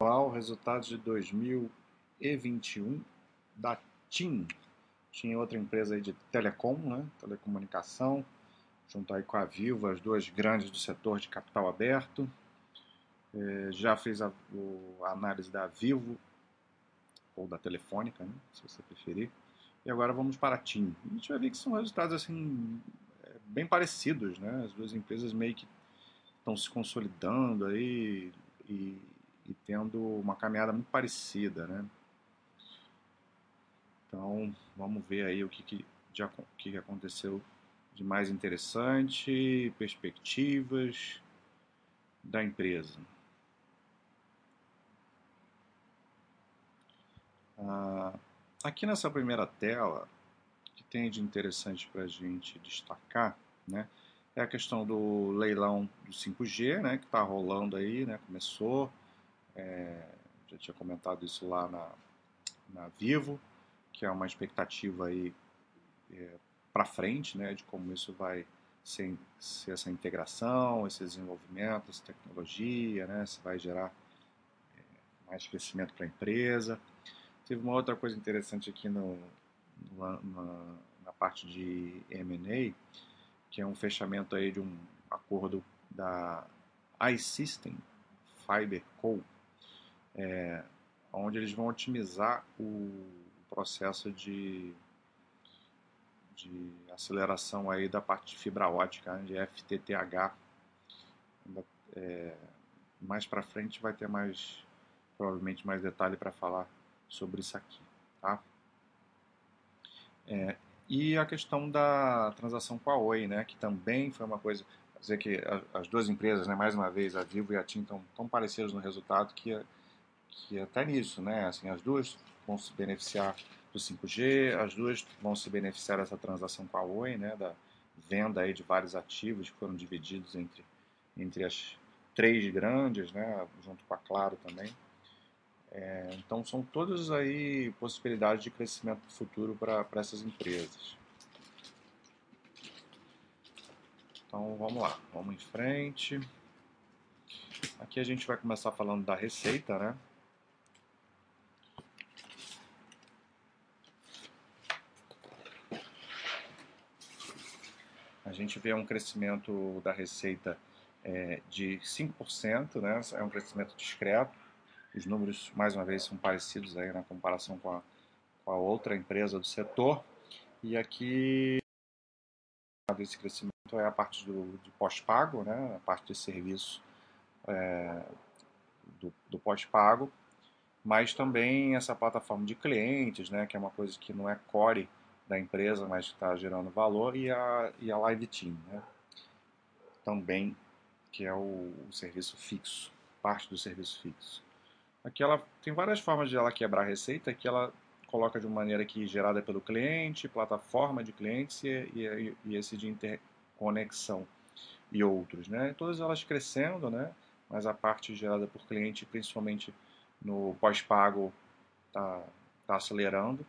Pessoal, resultados de 2021 da TIM. Tinha outra empresa aí de telecom, né? telecomunicação, junto aí com a Vivo, as duas grandes do setor de capital aberto. É, já fez a, o, a, análise da Vivo, ou da Telefônica, né? se você preferir. E agora vamos para a TIM. A gente vai ver que são resultados assim é, bem parecidos, né? As duas empresas meio que estão se consolidando aí e, e tendo uma caminhada muito parecida, né? Então, vamos ver aí o que, que, de, o que aconteceu de mais interessante, perspectivas da empresa. Ah, aqui nessa primeira tela, o que tem de interessante para a gente destacar, né? é a questão do leilão do 5G, né, que está rolando aí, né, começou, é, já tinha comentado isso lá na, na Vivo, que é uma expectativa aí é, para frente, né, de como isso vai ser, ser, essa integração, esse desenvolvimento, essa tecnologia, né, se vai gerar é, mais crescimento para a empresa. Teve uma outra coisa interessante aqui no, na, na parte de M&A, que é um fechamento aí de um acordo da iSystem Fiber Co, é, onde eles vão otimizar o processo de, de aceleração aí da parte de fibra ótica, né, de FTTH. É, mais para frente vai ter mais, provavelmente mais detalhe para falar sobre isso aqui, tá? É, e a questão da transação com a Oi, né, que também foi uma coisa, dizer que as duas empresas, né, mais uma vez, a Vivo e a TIM, estão tão parecidas no resultado que, que até nisso, né, assim, as duas vão se beneficiar do 5G, as duas vão se beneficiar dessa transação com a Oi, né, da venda aí de vários ativos que foram divididos entre, entre as três grandes, né, junto com a Claro também. É, então são todas aí possibilidades de crescimento futuro para essas empresas. Então vamos lá, vamos em frente. Aqui a gente vai começar falando da receita, né? Gente vê um crescimento da receita é, de 5%, né? é um crescimento discreto os números, mais uma vez, são parecidos aí na comparação com a, com a outra empresa do setor. E aqui, desse crescimento é a parte do, de pós-pago, né? a parte de serviço é, do, do pós-pago, mas também essa plataforma de clientes, né? que é uma coisa que não é core da empresa, mas está gerando valor, e a, e a Live Team, né? também, que é o, o serviço fixo, parte do serviço fixo. Aqui ela tem várias formas de ela quebrar a receita, que ela coloca de uma maneira que gerada pelo cliente, plataforma de clientes e, e, e esse de interconexão e outros, né? Todas elas crescendo, né? Mas a parte gerada por cliente, principalmente no pós-pago, está tá acelerando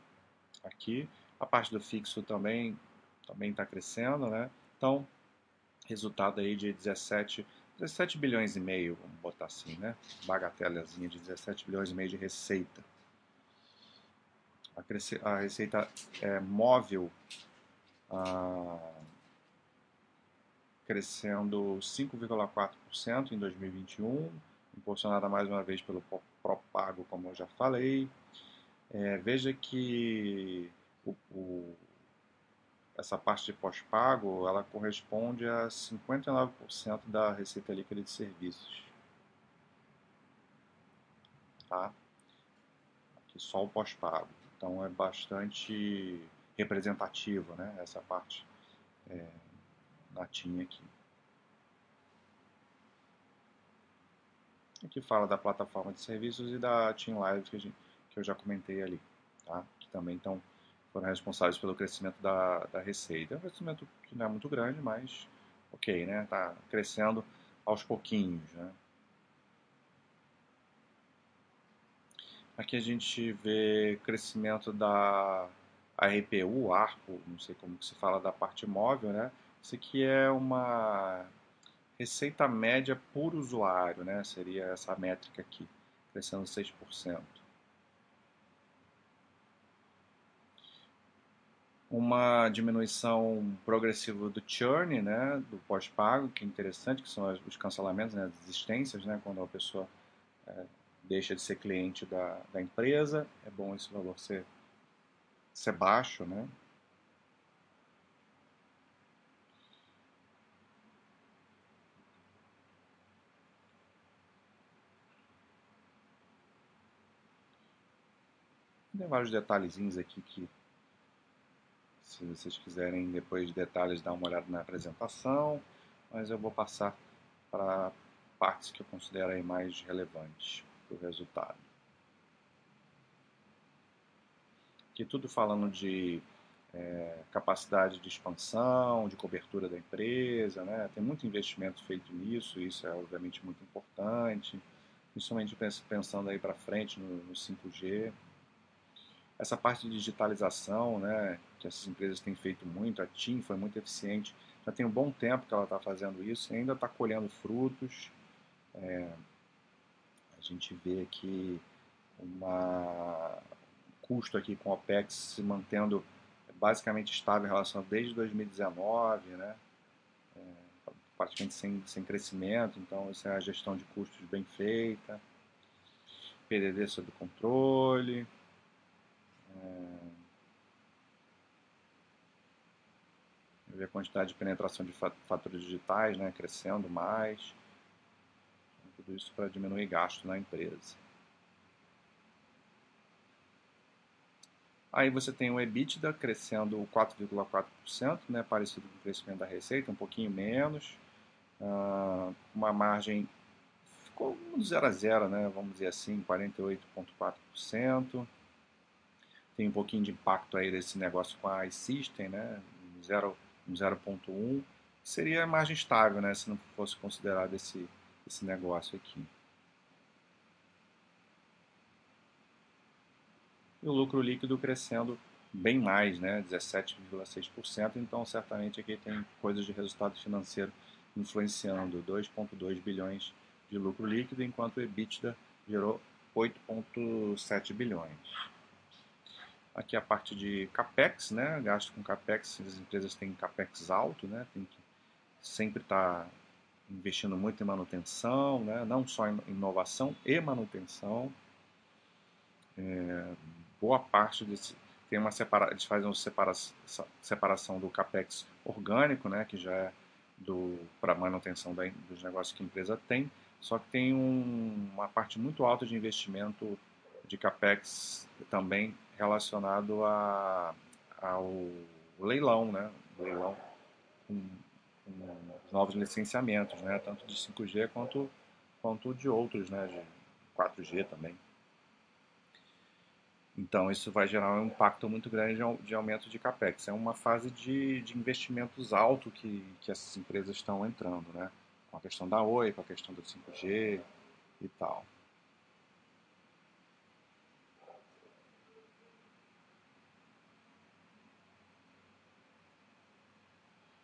aqui. A parte do fixo também também está crescendo, né? Então, resultado aí de 17 17 bilhões e meio, vamos botar assim, né? Bagatelazinha de 17 bilhões e meio de receita. A, a receita é, móvel ah, crescendo 5,4% em 2021, impulsionada mais uma vez pelo Propago, como eu já falei. É, veja que o, o essa parte de pós-pago, ela corresponde a 59% da receita líquida de serviços. Tá? Aqui só o pós-pago. Então é bastante representativo, né? Essa parte é, TIM aqui. Aqui fala da plataforma de serviços e da Team Live que, gente, que eu já comentei ali, tá? Que também estão foram responsáveis pelo crescimento da, da receita. É um crescimento que não é muito grande, mas ok, né? Está crescendo aos pouquinhos, né? Aqui a gente vê crescimento da ARPU, ARPU, não sei como que se fala da parte móvel, né? Isso aqui é uma receita média por usuário, né? Seria essa métrica aqui. crescendo 6%. Uma diminuição progressiva do churn, né, do pós-pago, que é interessante, que são os cancelamentos, né, as desistências, né, quando a pessoa é, deixa de ser cliente da, da empresa. É bom esse valor ser, ser baixo, né? Tem vários detalhezinhos aqui que, se vocês quiserem depois de detalhes, dar uma olhada na apresentação, mas eu vou passar para partes que eu considero aí mais relevantes para o resultado. Aqui tudo falando de é, capacidade de expansão, de cobertura da empresa, né? tem muito investimento feito nisso, isso é obviamente muito importante, principalmente pensando aí para frente no, no 5G. Essa parte de digitalização, né, que essas empresas têm feito muito, a TIM foi muito eficiente, já tem um bom tempo que ela está fazendo isso e ainda está colhendo frutos. É, a gente vê aqui uma custo aqui com o OPEX se mantendo basicamente estável em relação desde 2019, né? É, praticamente sem, sem crescimento, então isso é a gestão de custos bem feita, PDD sob controle, é, a quantidade de penetração de faturas digitais né, crescendo mais. Tudo isso para diminuir gasto na empresa. Aí você tem o EBITDA crescendo 4,4%, né, parecido com o crescimento da receita, um pouquinho menos. Uh, uma margem ficou 0 a 0, né, vamos dizer assim, 48,4% tem um pouquinho de impacto aí desse negócio com a iSystem, né, 0.1, seria margem estável, né, se não fosse considerado esse, esse negócio aqui. E o lucro líquido crescendo bem mais, né, 17,6%, então certamente aqui tem coisas de resultado financeiro influenciando 2,2 bilhões de lucro líquido, enquanto o EBITDA gerou 8,7 bilhões. Aqui a parte de capex, né? Gasto com capex, as empresas têm capex alto, né? Tem que sempre estar tá investindo muito em manutenção, né? Não só em inovação e manutenção. É, boa parte desse tem uma separa, eles fazem uma separa, separação do capex orgânico, né? Que já é do para manutenção da, dos negócios que a empresa tem. Só que tem um, uma parte muito alta de investimento de capex também relacionado a, ao leilão, né? Leilão com, com novos licenciamentos, né? Tanto de 5G quanto, quanto de outros, né? De 4G também. Então, isso vai gerar um impacto muito grande de aumento de capex. É uma fase de, de investimentos alto que, que essas empresas estão entrando, né? Com a questão da Oi, com a questão do 5G e tal.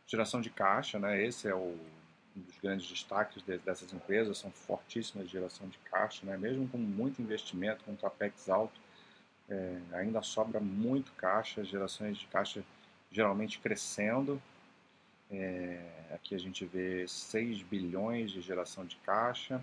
Geração de caixa, né? esse é o, um dos grandes destaques de, dessas empresas, são fortíssimas de geração de caixa, né? mesmo com muito investimento, com capex alto, é, ainda sobra muito caixa, gerações de caixa geralmente crescendo. É, aqui a gente vê 6 bilhões de geração de caixa,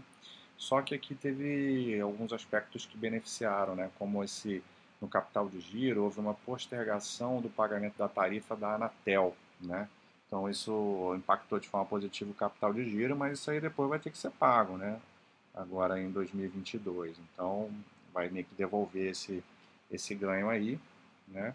só que aqui teve alguns aspectos que beneficiaram, né? como esse no capital de giro, houve uma postergação do pagamento da tarifa da Anatel, né? Então isso impactou de forma positiva o capital de giro, mas isso aí depois vai ter que ser pago, né? Agora em 2022. Então vai ter que devolver esse, esse ganho aí, né?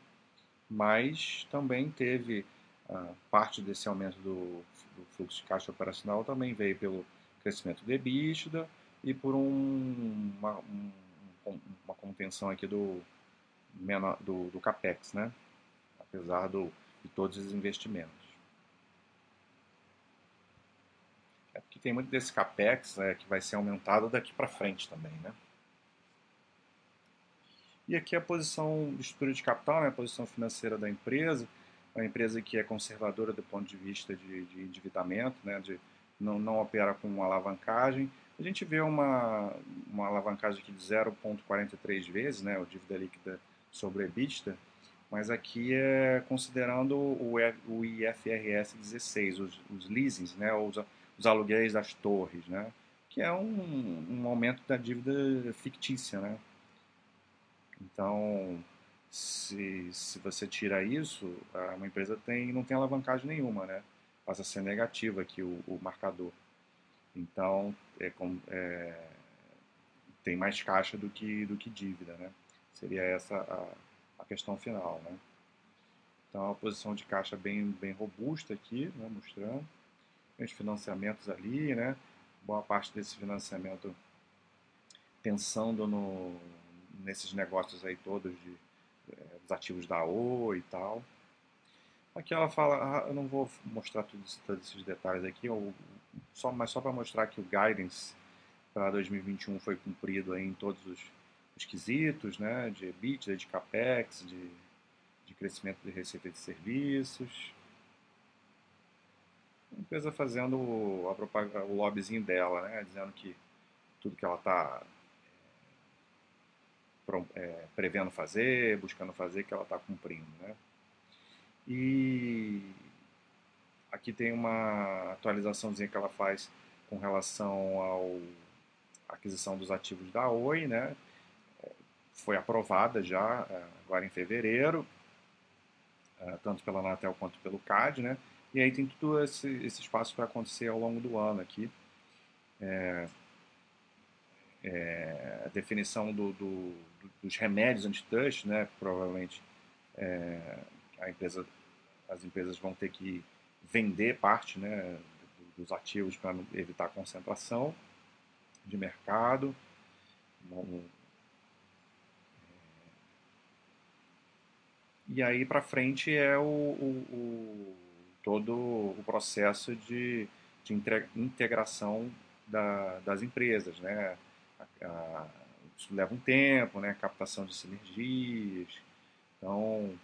Mas também teve ah, parte desse aumento do, do, fluxo de caixa operacional também veio pelo crescimento do EBITDA e por um, uma, um, uma contenção aqui do, do, do capex, né? Apesar do, de todos os investimentos. Porque tem muito desse capex né, que vai ser aumentado daqui para frente também, né? E aqui a posição de estrutura de capital, né, a posição financeira da empresa, uma empresa que é conservadora do ponto de vista de, de endividamento, né, de não, não opera com alavancagem, A gente vê uma, uma alavancagem aqui de 0,43 vezes, né, o dívida líquida sobre EBITDA, mas aqui é considerando o, o IFRS 16, os, os leasings, né, os, os aluguéis das torres, né, que é um, um aumento da dívida fictícia. Né. Então, se, se você tira isso, uma empresa tem, não tem alavancagem nenhuma, né? passa a ser negativo aqui o, o marcador. Então, é, é, tem mais caixa do que, do que dívida, né? Seria essa a, a questão final, né? Então, é uma posição de caixa bem, bem robusta aqui, né? mostrando. Os financiamentos ali, né? Boa parte desse financiamento pensando no, nesses negócios aí todos de, é, dos ativos da O e tal. Aqui ela fala, ah, eu não vou mostrar tudo, todos esses detalhes aqui, eu, só, mas só para mostrar que o guidance para 2021 foi cumprido em todos os, os quesitos, né, de EBITDA, de capex, de, de crescimento de receita de serviços. Empresa fazendo o, a, o lobbyzinho dela, né, dizendo que tudo que ela está é, é, prevendo fazer, buscando fazer, que ela está cumprindo, né. E aqui tem uma atualizaçãozinha que ela faz com relação ao aquisição dos ativos da Oi, né? Foi aprovada já é, agora em fevereiro, é, tanto pela Anatel quanto pelo CAD, né? E aí tem tudo esse, esse espaço para acontecer ao longo do ano aqui. É, é, a definição do, do, dos remédios antitrust, né? Provavelmente é, a empresa as empresas vão ter que vender parte né, dos ativos para evitar concentração de mercado. É, e aí para frente é o, o, o, todo o processo de, de integração da, das empresas. Né? A, a, isso leva um tempo, né? captação de sinergias. Então,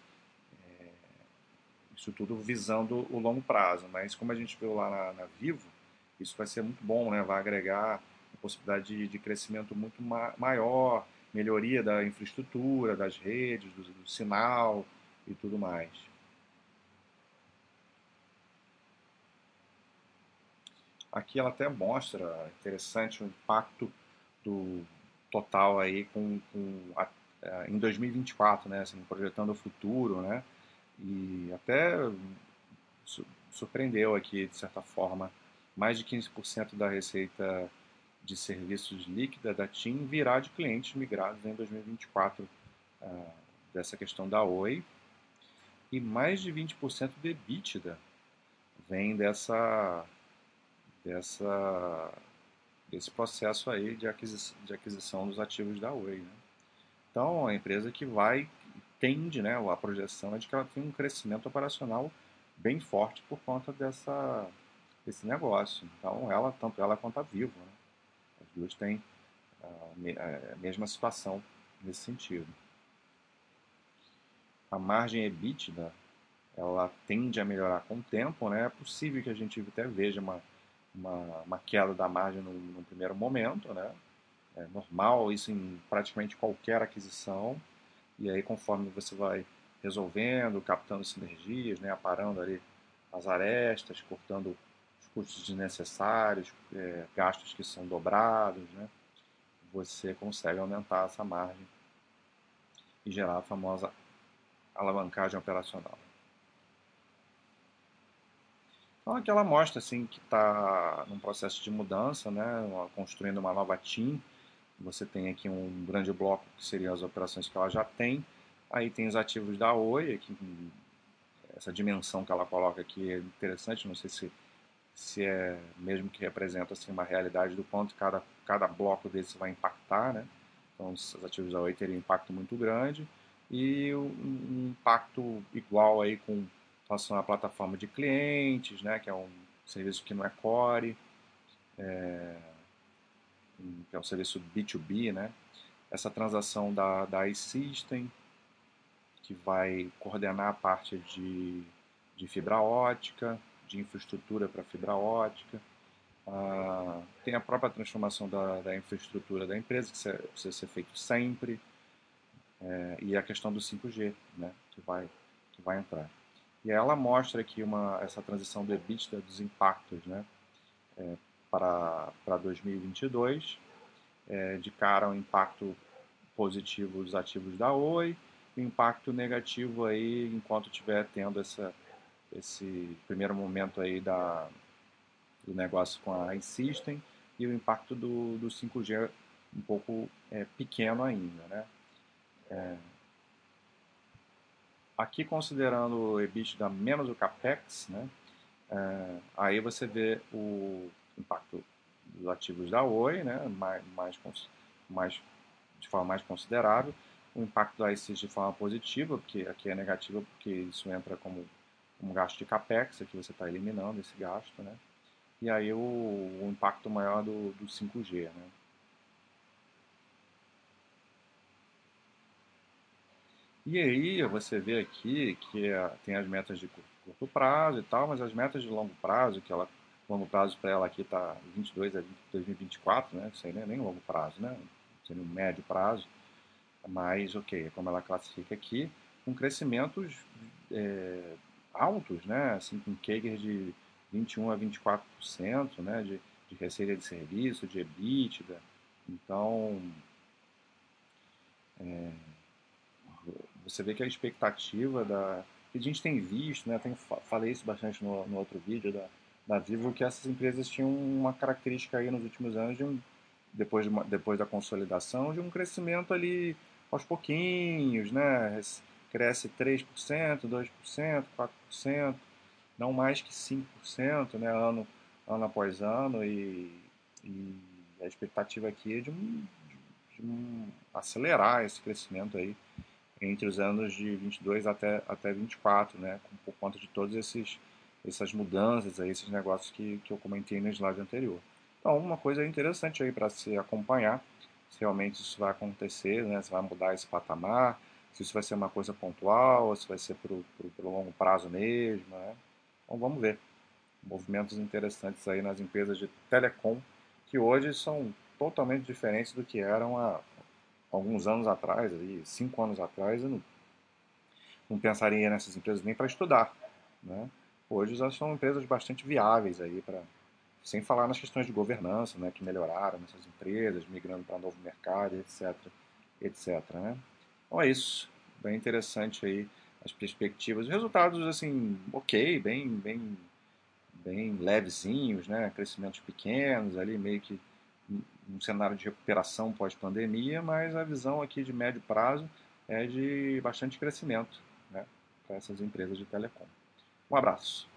isso tudo visando o longo prazo. Mas como a gente viu lá na, na Vivo, isso vai ser muito bom, né? vai agregar a possibilidade de, de crescimento muito ma maior, melhoria da infraestrutura, das redes, do, do sinal e tudo mais. Aqui ela até mostra, interessante, o impacto do total aí com, com a, a, em 2024, né, assim, projetando o futuro, né, e até surpreendeu aqui, de certa forma, mais de 15% da receita de serviços líquida da TIM virá de clientes migrados em 2024 uh, ah, dessa questão da Oi. E mais de 20% de EBITDA vem dessa, dessa, desse processo aí de aquisição, de aquisição dos ativos da Oi. Né? Então, é uma empresa que vai tende, né, a projeção é de que ela tem um crescimento operacional bem forte por conta dessa, desse negócio. Então, ela, tanto ela quanto a Vivo, né, as duas têm a mesma situação nesse sentido. A margem EBITDA, ela tende a melhorar com o tempo, né? É possível que a gente até veja uma, uma, uma queda da margem no, no primeiro momento, né? É normal isso em praticamente qualquer aquisição, e aí, conforme você vai resolvendo, captando sinergias, né, aparando ali as arestas, cortando os custos desnecessários, é, gastos que são dobrados, né, você consegue aumentar essa margem e gerar a famosa alavancagem operacional. Então aqui ela mostra assim, que está num processo de mudança, né, construindo uma nova team, você tem aqui um grande bloco que seriam as operações que ela já tem. Aí tem os ativos da Oi, aqui, essa dimensão que ela coloca aqui é interessante, não sei se, se é mesmo que representa assim, uma realidade do quanto cada, cada bloco desse vai impactar. Né? Então os ativos da Oi teriam impacto muito grande e um impacto igual aí com relação à plataforma de clientes, né, que é um serviço que não é core. É, que é um serviço B2B, né? Essa transação da, da iSystem, que vai coordenar a parte de, de fibra ótica, de infraestrutura para fibra ótica. Ah, tem a própria transformação da, da, infraestrutura da empresa, que precisa ser feito sempre, é, e a questão do 5G, né, que vai, que vai entrar. E ela mostra aqui uma, essa transição do EBITDA, dos impactos né, é, para, para 2022, é, de cara ao impacto positivo dos ativos da Oi, e impacto negativo aí enquanto estiver tendo essa, esse primeiro momento aí da, do negócio com a iSystem e o impacto do, do 5G um pouco é, pequeno ainda, né? É, aqui considerando o EBITDA menos o CAPEX, né? É, aí você vê o impacto dos ativos da Oi, né? Mais, mais, mais, de forma mais considerável, o impacto da ICIS de forma positiva, porque aqui é negativa porque isso entra como, como gasto de CAPEX, aqui você está eliminando esse gasto, né? E aí o, o impacto maior do, do 5G, né? E aí você vê aqui que é, tem as metas de curto prazo e tal, mas as metas de longo prazo, que ela longo prazo para ela aqui está 22 a 2024, né? Isso aí não é nem longo prazo, né? Seria um médio prazo. Mas, ok, como ela classifica aqui, com crescimentos é, altos, né? Assim, com CAGR de 21 a 24%, né? De, de receita de serviço, de EBITDA. Então, é, você vê que a expectativa da... que a gente tem visto, né? Tenho, falei isso bastante no, no outro vídeo da, da Vivo, que essas empresas tinham uma característica aí nos últimos anos de um depois, de uma, depois da consolidação, de um crescimento ali aos pouquinhos, né? Cresce 3%, 2%, 4%, não mais que 5%, né? Ano, ano após ano e, e a expectativa aqui é de, um, de um acelerar esse crescimento aí entre os anos de 22 até, até 24, né? Por conta de todas esses, essas mudanças aí, esses negócios que, que eu comentei no slide anterior. Então, uma coisa interessante aí para se acompanhar se realmente isso vai acontecer, né? se vai mudar esse patamar, se isso vai ser uma coisa pontual, se vai ser para o longo prazo mesmo. Né? Então vamos ver. Movimentos interessantes aí nas empresas de telecom, que hoje são totalmente diferentes do que eram há alguns anos atrás, aí, cinco anos atrás, eu não, não pensaria nessas empresas nem para estudar. Né? Hoje já são empresas bastante viáveis aí para sem falar nas questões de governança, né, que melhoraram nessas empresas, migrando para novo mercado, etc, etc, né? Então é isso, bem interessante aí as perspectivas, os resultados assim, ok, bem, bem, bem levezinhos, né, crescimentos pequenos ali, meio que um cenário de recuperação pós-pandemia, mas a visão aqui de médio prazo é de bastante crescimento, né, para essas empresas de telecom. Um abraço.